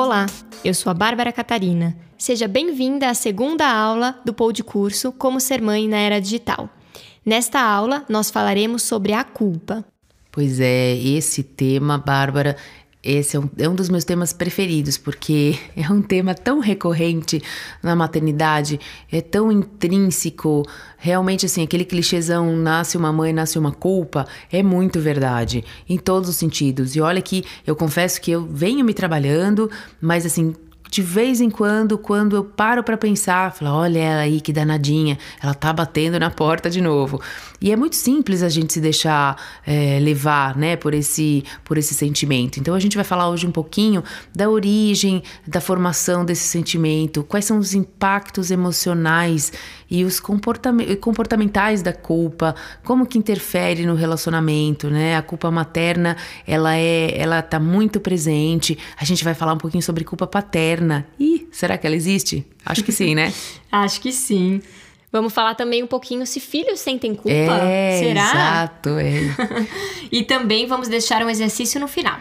Olá, eu sou a Bárbara Catarina. Seja bem-vinda à segunda aula do Pod Curso Como Ser Mãe na Era Digital. Nesta aula, nós falaremos sobre a culpa. Pois é, esse tema, Bárbara, esse é um, é um, dos meus temas preferidos, porque é um tema tão recorrente na maternidade, é tão intrínseco. Realmente, assim, aquele clichêzão, nasce uma mãe, nasce uma culpa, é muito verdade, em todos os sentidos. E olha que eu confesso que eu venho me trabalhando, mas assim, de vez em quando, quando eu paro para pensar, falo, olha ela aí que danadinha, ela tá batendo na porta de novo. E é muito simples a gente se deixar é, levar, né, por esse, por esse sentimento. Então a gente vai falar hoje um pouquinho da origem, da formação desse sentimento, quais são os impactos emocionais e os comportamentais da culpa, como que interfere no relacionamento, né? A culpa materna, ela é, ela tá muito presente. A gente vai falar um pouquinho sobre culpa paterna. Ih, será que ela existe? Acho que sim, né? Acho que sim. Vamos falar também um pouquinho se filhos sentem culpa. É, Será? Exato, é. e também vamos deixar um exercício no final.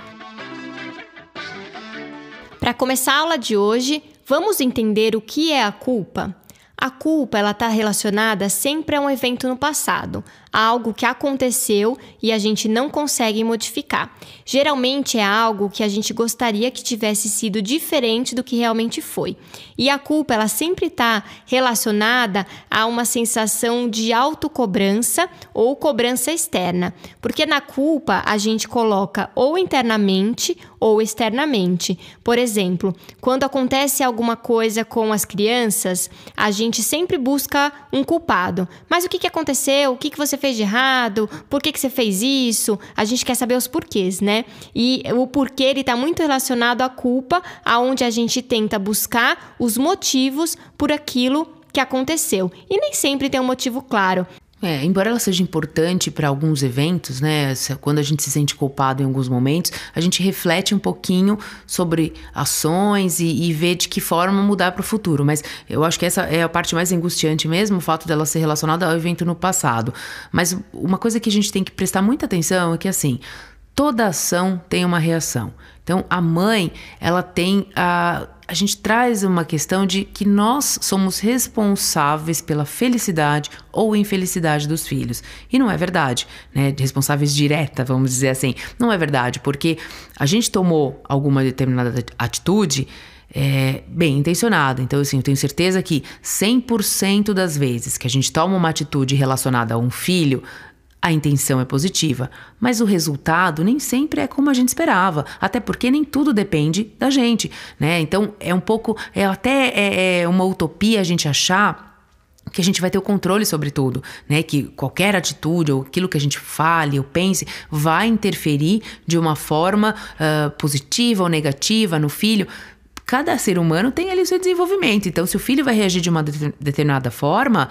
Para começar a aula de hoje, vamos entender o que é a culpa? A culpa ela está relacionada sempre a um evento no passado, algo que aconteceu e a gente não consegue modificar. Geralmente é algo que a gente gostaria que tivesse sido diferente do que realmente foi. E a culpa ela sempre está relacionada a uma sensação de autocobrança ou cobrança externa, porque na culpa a gente coloca ou internamente ou externamente. Por exemplo, quando acontece alguma coisa com as crianças, a gente sempre busca um culpado. Mas o que, que aconteceu? O que, que você fez de errado? Por que, que você fez isso? A gente quer saber os porquês, né? E o porquê ele está muito relacionado à culpa, aonde a gente tenta buscar os motivos por aquilo que aconteceu. E nem sempre tem um motivo claro. É, embora ela seja importante para alguns eventos, né? Quando a gente se sente culpado em alguns momentos, a gente reflete um pouquinho sobre ações e, e vê de que forma mudar para o futuro. Mas eu acho que essa é a parte mais angustiante mesmo, o fato dela ser relacionada ao evento no passado. Mas uma coisa que a gente tem que prestar muita atenção é que assim, toda ação tem uma reação. Então, a mãe, ela tem a. A gente traz uma questão de que nós somos responsáveis pela felicidade ou infelicidade dos filhos. E não é verdade, né? Responsáveis direta, vamos dizer assim. Não é verdade, porque a gente tomou alguma determinada atitude. É, bem intencionada. Então, assim, eu tenho certeza que 100% das vezes que a gente toma uma atitude relacionada a um filho, a intenção é positiva, mas o resultado nem sempre é como a gente esperava, até porque nem tudo depende da gente, né? Então é um pouco, é até é, é uma utopia a gente achar que a gente vai ter o controle sobre tudo, né? Que qualquer atitude ou aquilo que a gente fale ou pense vai interferir de uma forma uh, positiva ou negativa no filho. Cada ser humano tem ali o seu desenvolvimento. Então, se o filho vai reagir de uma determinada forma,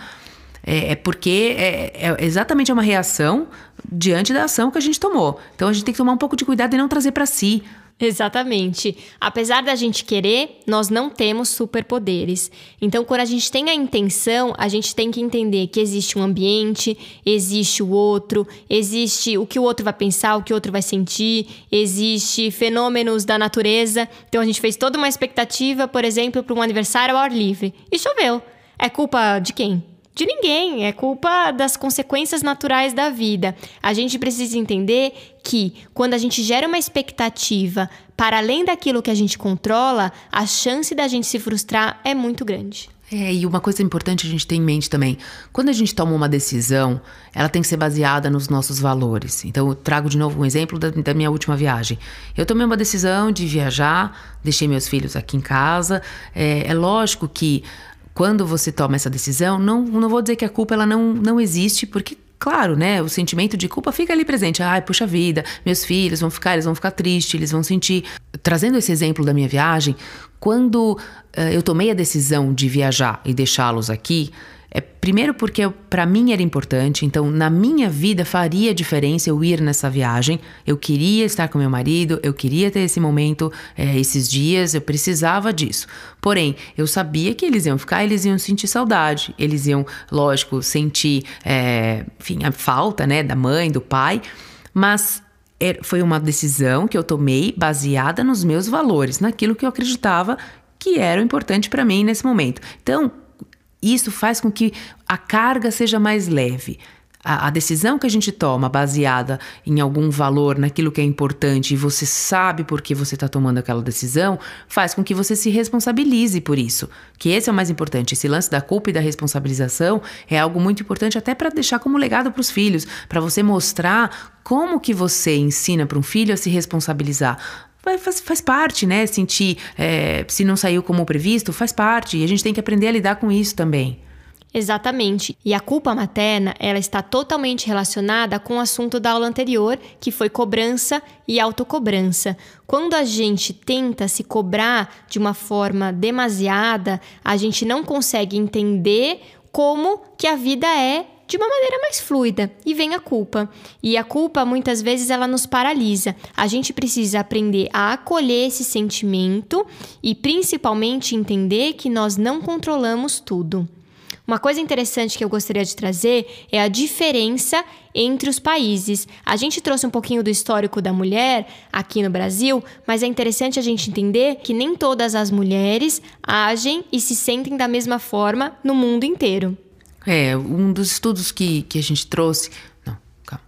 é, é porque é, é, exatamente uma reação diante da ação que a gente tomou. Então a gente tem que tomar um pouco de cuidado e não trazer para si. Exatamente. Apesar da gente querer, nós não temos superpoderes. Então, quando a gente tem a intenção, a gente tem que entender que existe um ambiente, existe o outro, existe o que o outro vai pensar, o que o outro vai sentir, existe fenômenos da natureza. Então, a gente fez toda uma expectativa, por exemplo, para um aniversário ao ar livre. E choveu. É culpa de quem? De ninguém, é culpa das consequências naturais da vida. A gente precisa entender que quando a gente gera uma expectativa para além daquilo que a gente controla, a chance da gente se frustrar é muito grande. É, e uma coisa importante a gente ter em mente também: quando a gente toma uma decisão, ela tem que ser baseada nos nossos valores. Então, eu trago de novo um exemplo da, da, minha última viagem. Eu tomei uma decisão de viajar, deixei meus filhos aqui em casa. É, é lógico que quando você toma essa decisão, não, não vou dizer que a culpa ela não, não existe, porque claro, né? O sentimento de culpa fica ali presente. Ai, puxa vida, meus filhos vão ficar, eles vão ficar tristes, eles vão sentir. Trazendo esse exemplo da minha viagem, quando uh, eu tomei a decisão de viajar e deixá-los aqui, é, primeiro porque para mim era importante, então na minha vida faria diferença eu ir nessa viagem. Eu queria estar com meu marido, eu queria ter esse momento, é, esses dias, eu precisava disso. Porém, eu sabia que eles iam ficar, eles iam sentir saudade, eles iam, lógico, sentir, é, enfim, a falta, né, da mãe, do pai. Mas é, foi uma decisão que eu tomei baseada nos meus valores, naquilo que eu acreditava que era importante para mim nesse momento. Então, isso faz com que a carga seja mais leve a, a, decisão que a gente toma baseada em algum valor, naquilo que é importante, e você sabe por que você está tomando aquela decisão, faz com que você se responsabilize por isso. Que esse é o mais importante. Esse lance da culpa e da responsabilização é algo muito importante até para deixar como legado para os filhos, para você mostrar como que você ensina para um filho a se responsabilizar faz, faz parte, né? Sentir é, se não saiu como previsto, faz parte. E a gente tem que aprender a lidar com isso também. Exatamente. E a culpa materna, ela está totalmente relacionada com o assunto da aula anterior, que foi cobrança e autocobrança. Quando a gente tenta se cobrar de uma forma demasiada, a gente não consegue entender como que a vida é de uma maneira mais fluida e vem a culpa. E a culpa muitas vezes ela nos paralisa. A gente precisa aprender a acolher esse sentimento e principalmente entender que nós não controlamos tudo. Uma coisa interessante que eu gostaria de trazer é a diferença entre os países. A gente trouxe um pouquinho do histórico da mulher aqui no Brasil, mas é interessante a gente entender que nem todas as mulheres agem e se sentem da mesma forma no mundo inteiro. É, um dos estudos que, que a gente trouxe. Não, calma.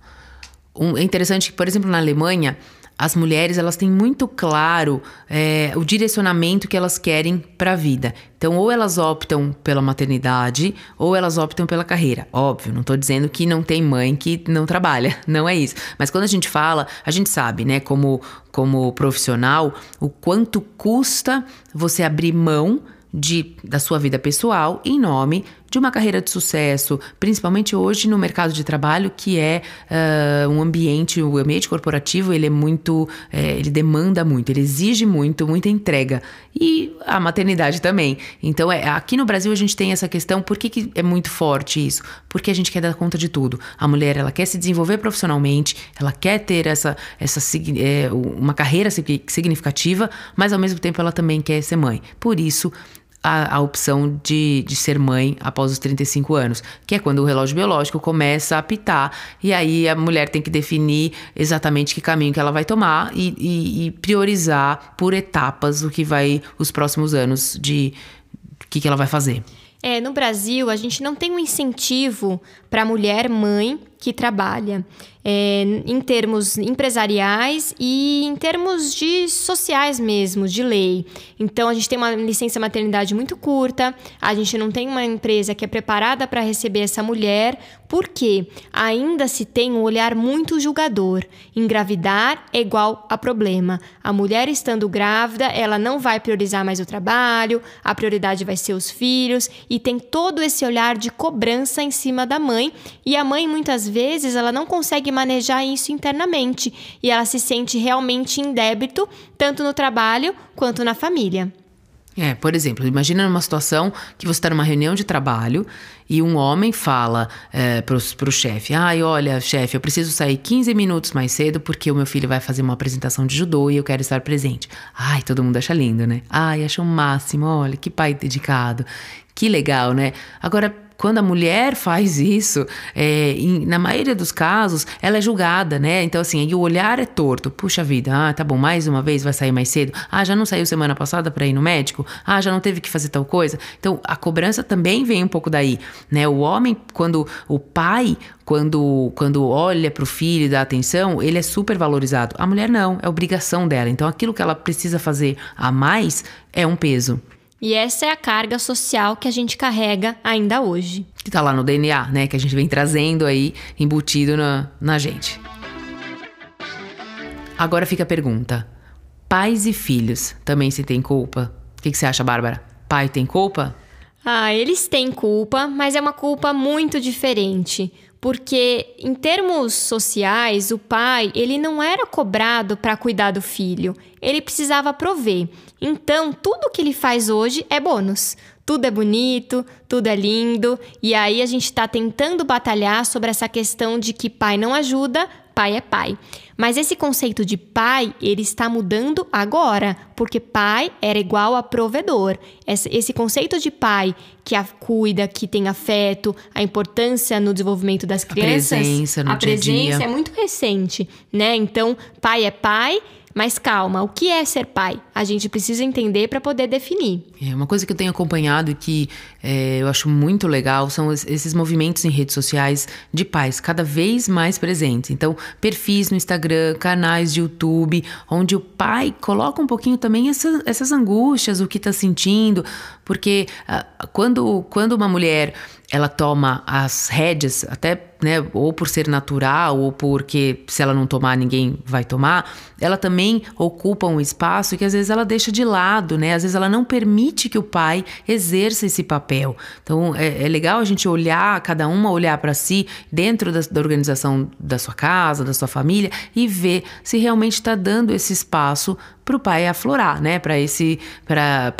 Um, é interessante que, por exemplo, na Alemanha as mulheres elas têm muito claro é, o direcionamento que elas querem para a vida. Então, ou elas optam pela maternidade, ou elas optam pela carreira. Óbvio, não estou dizendo que não tem mãe que não trabalha, não é isso. Mas quando a gente fala, a gente sabe, né, como, como profissional, o quanto custa você abrir mão de, da sua vida pessoal em nome de uma carreira de sucesso, principalmente hoje no mercado de trabalho, que é uh, um ambiente, o ambiente corporativo, ele é muito, é, ele demanda muito, ele exige muito, muita entrega. E a maternidade também. Então, é, aqui no Brasil a gente tem essa questão, por que, que é muito forte isso? Porque a gente quer dar conta de tudo. A mulher, ela quer se desenvolver profissionalmente, ela quer ter essa, essa é, uma carreira significativa, mas ao mesmo tempo ela também quer ser mãe. Por isso, a, a, opção de, de ser mãe após os 35 anos, que é quando o relógio biológico começa a apitar e aí a mulher tem que definir exatamente que caminho que ela vai tomar e, e, e priorizar por etapas o que vai os próximos anos de o que, que ela vai fazer. É, no Brasil, a gente não tem um incentivo para a mulher mãe que trabalha é, em termos empresariais e em termos de sociais mesmo, de lei. Então, a gente tem uma licença maternidade muito curta, a gente não tem uma empresa que é preparada para receber essa mulher, porque ainda se tem um olhar muito julgador. Engravidar é igual a problema. A mulher estando grávida, ela não vai priorizar mais o trabalho, a prioridade vai ser os filhos, e tem todo esse olhar de cobrança em cima da mãe, e a mãe muitas vezes ela não consegue manejar isso internamente e ela se sente realmente em débito, tanto no trabalho quanto na família. É, por exemplo, imagina numa situação que você está numa reunião de trabalho e um homem fala é, pro chefe: Ai, olha, chefe, eu preciso sair 15 minutos mais cedo porque o meu filho vai fazer uma apresentação de judô e eu quero estar presente. Ai, todo mundo acha lindo, né? Ai, acha o máximo, olha, que pai dedicado. Que legal, né? Agora, quando a mulher faz isso, é, em, na maioria dos casos, ela é julgada, né? Então, assim, o olhar é torto. Puxa vida, ah, tá bom, mais uma vez vai sair mais cedo. Ah, já não saiu semana passada para ir no médico? Ah, já não teve que fazer tal coisa? Então, a cobrança também vem um pouco daí, né? O homem, quando o pai, quando, quando olha para o filho e dá atenção, ele é super valorizado. A mulher não, é obrigação dela. Então, aquilo que ela precisa fazer a mais é um peso. E essa é a carga social que a gente carrega ainda hoje. Que tá lá no DNA, né? Que a gente vem trazendo aí, embutido na, na gente. Agora fica a pergunta: pais e filhos também se têm culpa? O que, que você acha, Bárbara? Pai tem culpa? Ah, eles têm culpa, mas é uma culpa muito diferente porque em termos sociais, o pai, ele não era cobrado para cuidar do filho, ele precisava prover. Então, tudo que ele faz hoje é bônus. Tudo é bonito, tudo é lindo, e aí a gente está tentando batalhar sobre essa questão de que pai não ajuda, pai é pai. Mas esse conceito de pai, ele está mudando agora, porque pai era igual a provedor. Esse conceito de pai que a cuida, que tem afeto, a importância no desenvolvimento das crianças, a presença no a dia presença dia. é muito recente, né? Então, pai é pai mas calma, o que é ser pai? A gente precisa entender para poder definir. É uma coisa que eu tenho acompanhado e que é, eu acho muito legal são esses movimentos em redes sociais de pais cada vez mais presentes. Então, perfis no Instagram, canais de YouTube, onde o pai coloca um pouquinho também essa, essas angústias, o que está sentindo, porque uh, quando, quando uma mulher ela toma as rédeas, até né, ou por ser natural, ou porque se ela não tomar, ninguém vai tomar, ela também ocupa um espaço que às vezes ela deixa de lado, né? Às vezes ela não permite que o pai exerça esse papel. Então é, é legal a gente olhar, cada uma olhar para si dentro da, da, organização da sua casa, da sua família e ver se realmente está dando esse espaço para o pai aflorar, né? Para esse,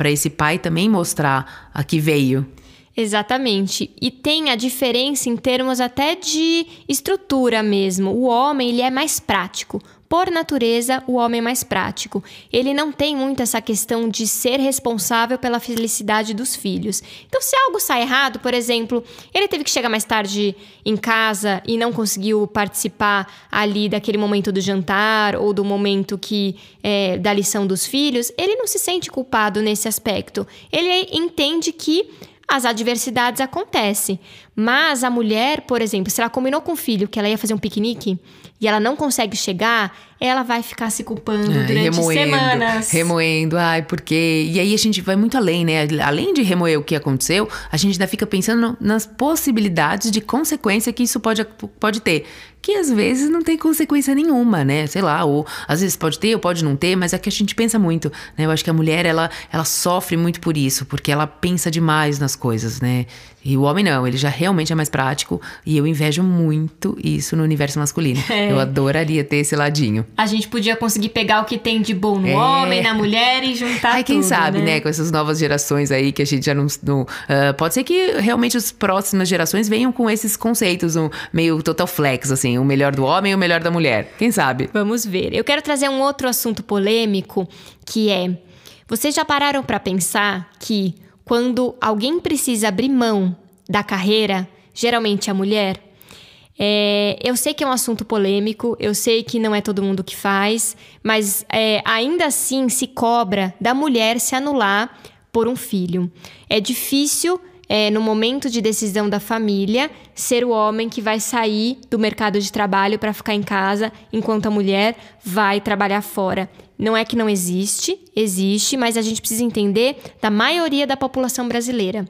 esse pai também mostrar a que veio. Exatamente. E tem a diferença em termos até de estrutura mesmo. O homem, ele é mais prático. Por natureza, o homem mais prático. Ele não tem muito essa questão de ser responsável pela felicidade dos filhos. Então, se algo sai errado, por exemplo, ele teve que chegar mais tarde em casa e não conseguiu participar ali daquele momento do jantar ou do momento que é, da lição dos filhos, ele não se sente culpado nesse aspecto. Ele entende que as adversidades acontecem. Mas a mulher, por exemplo, se ela combinou com o filho que ela ia fazer um piquenique e ela não consegue chegar, ela vai ficar se culpando é, durante remoendo, semanas. Remoendo, ai, porque. E aí a gente vai muito além, né? Além de remoer o que aconteceu, a gente ainda fica pensando nas possibilidades de consequência que isso pode, pode ter. Que às vezes não tem consequência nenhuma, né? Sei lá, ou às vezes pode ter ou pode não ter, mas é que a gente pensa muito, né? Eu acho que a mulher, ela, ela sofre muito por isso, porque ela pensa demais nas coisas, né? E o homem não, ele já realmente é mais prático e eu invejo muito isso no universo masculino. É. Eu adoraria ter esse ladinho. A gente podia conseguir pegar o que tem de bom no é. homem, na mulher e juntar Ai, quem tudo, sabe, né? né? Com essas novas gerações aí que a gente já não. não uh, pode ser que realmente as próximas gerações venham com esses conceitos, um meio total flex, assim, o melhor do homem e o melhor da mulher. Quem sabe? Vamos ver. Eu quero trazer um outro assunto polêmico que é: vocês já pararam para pensar que quando alguém precisa abrir mão da carreira, geralmente a mulher, é, eu sei que é um assunto polêmico, eu sei que não é todo mundo que faz, mas é, ainda assim se cobra da mulher se anular por um filho. É difícil, é, no momento de decisão da família, ser o homem que vai sair do mercado de trabalho para ficar em casa, enquanto a mulher vai trabalhar fora. Não é que não existe, existe, mas a gente precisa entender da maioria da população brasileira.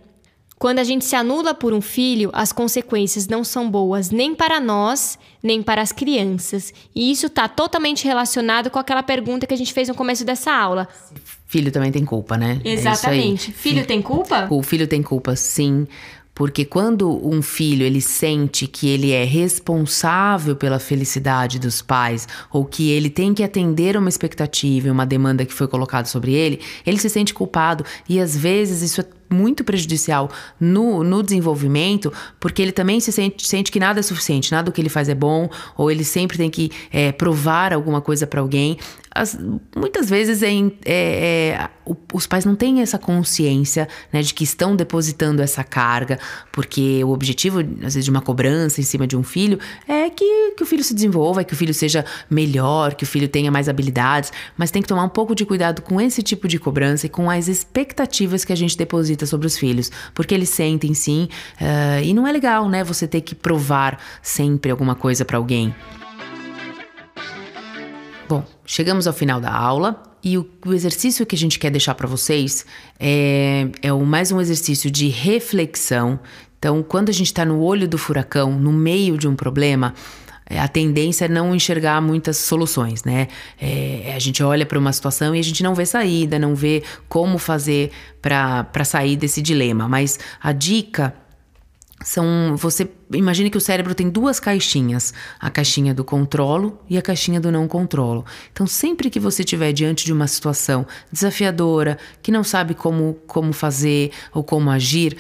Quando a gente se anula por um filho, as consequências não são boas nem para nós, nem para as crianças. E isso está totalmente relacionado com aquela pergunta que a gente fez no começo dessa aula. Filho também tem culpa, né? É Exatamente. É filho tem culpa? O filho tem culpa, sim. Porque quando um filho ele sente que ele é responsável pela felicidade dos pais ou que ele tem que atender uma expectativa, uma demanda que foi colocada sobre ele, ele se sente culpado e às vezes isso é muito prejudicial no, no desenvolvimento, porque ele também se sente, sente que nada é suficiente, nada do que ele faz é bom, ou ele sempre tem que é, provar alguma coisa para alguém. As, muitas vezes é, é, é, os pais não têm essa consciência né, de que estão depositando essa carga, porque o objetivo, às vezes, de uma cobrança em cima de um filho é que, que o filho se desenvolva, que o filho seja melhor, que o filho tenha mais habilidades, mas tem que tomar um pouco de cuidado com esse tipo de cobrança e com as expectativas que a gente deposita sobre os filhos, porque eles sentem sim, uh, e não é legal, né? Você ter que provar sempre alguma coisa para alguém. Bom, chegamos ao final da aula e o, o exercício que a gente quer deixar para vocês é, é o, mais um exercício de reflexão. Então, quando a gente está no olho do furacão, no meio de um problema, é, a tendência é não enxergar muitas soluções, né? É, a gente olha para uma situação e a gente não vê saída, não vê como fazer para sair desse dilema. Mas a dica são você imagine que o cérebro tem duas caixinhas a caixinha do controlo e a caixinha do não controlo então sempre que você estiver diante de uma situação desafiadora que não sabe como como fazer ou como agir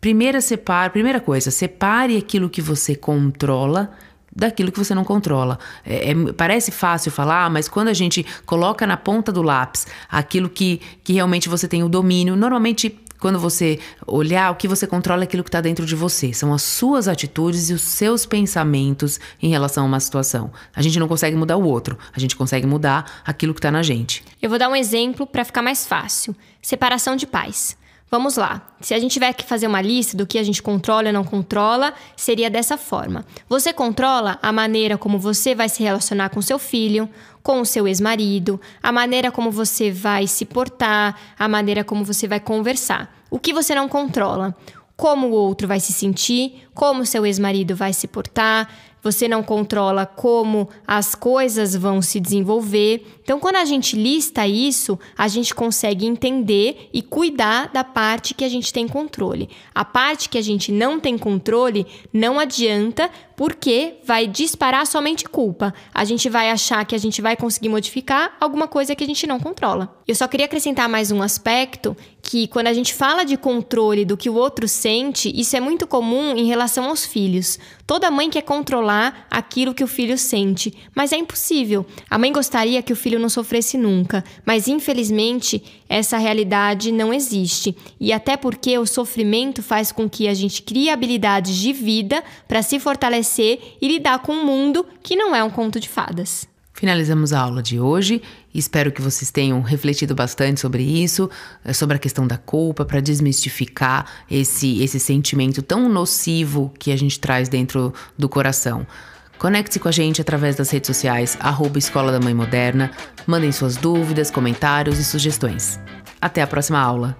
primeira separe primeira coisa separe aquilo que você controla daquilo que você não controla. É, é, parece fácil falar, mas quando a gente coloca na ponta do lápis aquilo que, que realmente você tem o domínio, normalmente quando você olhar, o que você controla é aquilo que está dentro de você. São as suas atitudes e os seus pensamentos em relação a uma situação. A gente não consegue mudar o outro, a gente consegue mudar aquilo que está na gente. Eu vou dar um exemplo para ficar mais fácil: separação de pais. Vamos lá. Se a gente tiver que fazer uma lista do que a gente controla e não controla, seria dessa forma. Você controla a maneira como você vai se relacionar com seu filho, com o seu ex-marido, a maneira como você vai se portar, a maneira como você vai conversar. O que você não controla? Como o outro vai se sentir, como seu ex-marido vai se portar, você não controla como as coisas vão se desenvolver. Então, quando a gente lista isso, a gente consegue entender e cuidar da parte que a gente tem controle. A parte que a gente não tem controle não adianta, porque vai disparar somente culpa. A gente vai achar que a gente vai conseguir modificar alguma coisa que a gente não controla. Eu só queria acrescentar mais um aspecto que quando a gente fala de controle do que o outro sente, isso é muito comum em relação aos filhos. Toda mãe quer controlar aquilo que o filho sente, mas é impossível. A mãe gostaria que o filho não sofresse nunca, mas infelizmente essa realidade não existe. E até porque o sofrimento faz com que a gente crie habilidades de vida para se fortalecer e lidar com um mundo que não é um conto de fadas. Finalizamos a aula de hoje. Espero que vocês tenham refletido bastante sobre isso, eh, sobre a questão da culpa, para desmistificar esse, esse sentimento tão nocivo que a gente traz dentro do coração. Conecte-se com a gente através das redes sociais, arroba Escola da Mãe Moderna. Mandem suas dúvidas, comentários e sugestões. Até a próxima aula!